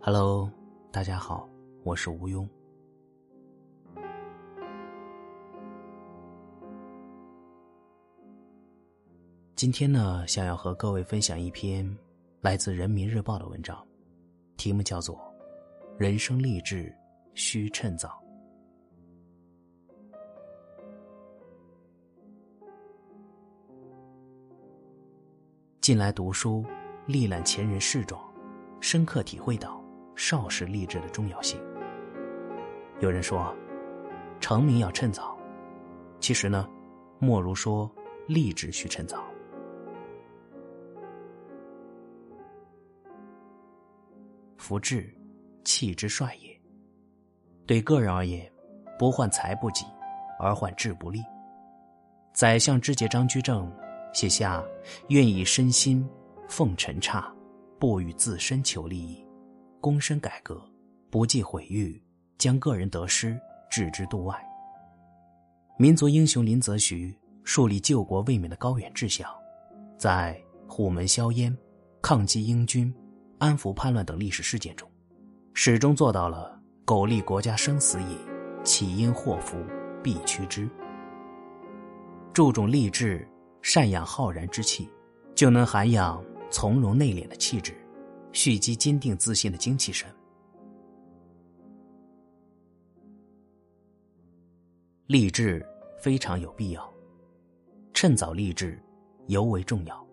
Hello，大家好，我是吴庸。今天呢，想要和各位分享一篇来自《人民日报》的文章，题目叫做《人生励志需趁早》。近来读书，历览前人事状，深刻体会到。少时立志的重要性。有人说，成名要趁早，其实呢，莫如说立志需趁早。福至，气之帅也。对个人而言，不患财不济，而患志不立。宰相之杰张居正写下：“愿以身心奉臣差，不与自身求利益。”躬身改革，不计毁誉，将个人得失置之度外。民族英雄林则徐树立救国卫民的高远志向，在虎门销烟、抗击英军、安抚叛乱等历史事件中，始终做到了“苟利国家生死以，岂因祸福避趋之”。注重励志，善养浩然之气，就能涵养从容内敛的气质。蓄积坚定自信的精气神，励志非常有必要，趁早励志尤为重要。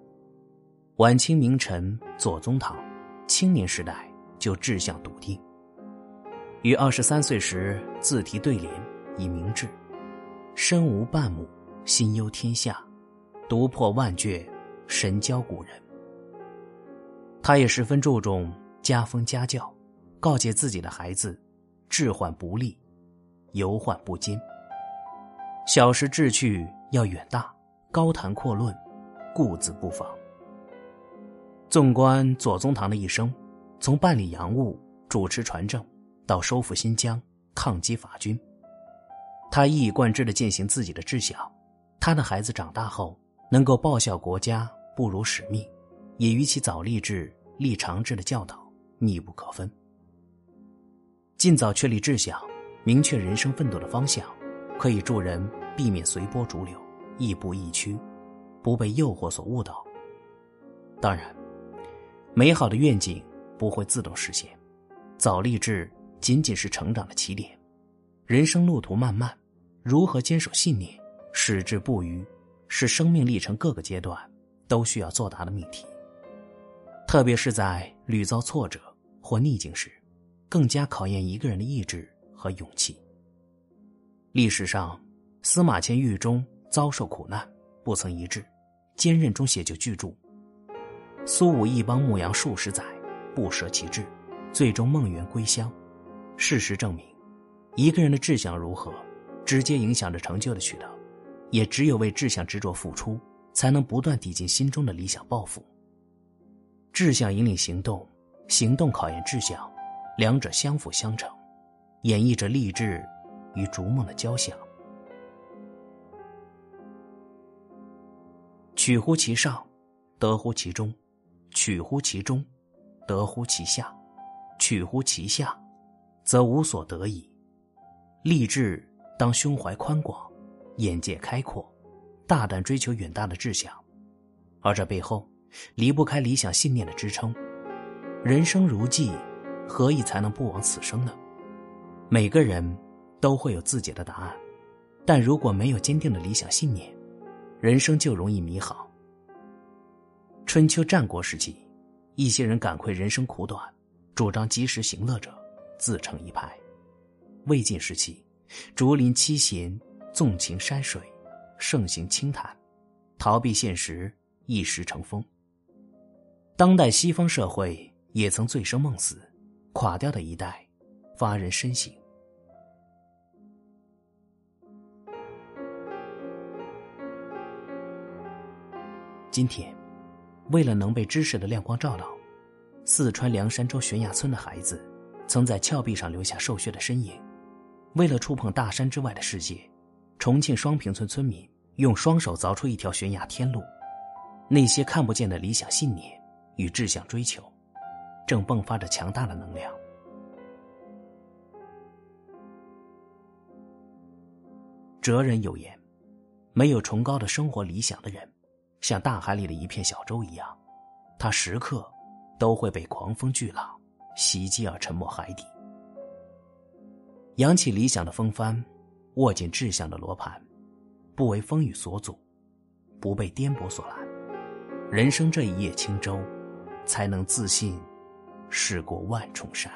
晚清名臣左宗棠，青年时代就志向笃定，于二十三岁时自题对联以明志：“身无半亩，心忧天下；读破万卷，神交古人。”他也十分注重家风家教，告诫自己的孩子：志患不立，忧患不坚。小时志趣要远大，高谈阔论，固自不妨。纵观左宗棠的一生，从办理洋务、主持船政，到收复新疆、抗击法军，他一以贯之的践行自己的志向。他的孩子长大后能够报效国家，不辱使命。也与其早立志、立长志的教导密不可分。尽早确立志向，明确人生奋斗的方向，可以助人避免随波逐流、亦步亦趋，不被诱惑所误导。当然，美好的愿景不会自动实现，早立志仅仅是成长的起点。人生路途漫漫，如何坚守信念、矢志不渝，是生命历程各个阶段都需要作答的命题。特别是在屡遭挫折或逆境时，更加考验一个人的意志和勇气。历史上，司马迁狱中遭受苦难，不曾一志，坚韧中写就巨著。苏武一帮牧羊数十载，不舍其志，最终梦圆归乡。事实证明，一个人的志向如何，直接影响着成就的取得。也只有为志向执着付出，才能不断抵进心中的理想抱负。志向引领行动，行动考验志向，两者相辅相成，演绎着励志与逐梦的交响。取乎其上，得乎其中；取乎其中，得乎其下；取乎其下，则无所得矣。励志当胸怀宽广，眼界开阔，大胆追求远大的志向，而这背后。离不开理想信念的支撑，人生如寄，何以才能不枉此生呢？每个人都会有自己的答案，但如果没有坚定的理想信念，人生就容易迷航。春秋战国时期，一些人感愧人生苦短，主张及时行乐者自成一派；魏晋时期，竹林七贤纵情山水，盛行清谈，逃避现实，一时成风。当代西方社会也曾醉生梦死，垮掉的一代，发人深省。今天，为了能被知识的亮光照到，四川凉山州悬崖村的孩子曾在峭壁上留下瘦削的身影；为了触碰大山之外的世界，重庆双坪村村民用双手凿出一条悬崖天路。那些看不见的理想信念。与志向追求，正迸发着强大的能量。哲人有言：“没有崇高的生活理想的人，像大海里的一片小舟一样，他时刻都会被狂风巨浪袭击而沉没海底。”扬起理想的风帆，握紧志向的罗盘，不为风雨所阻，不被颠簸所拦，人生这一叶轻舟，才能自信驶过万重山。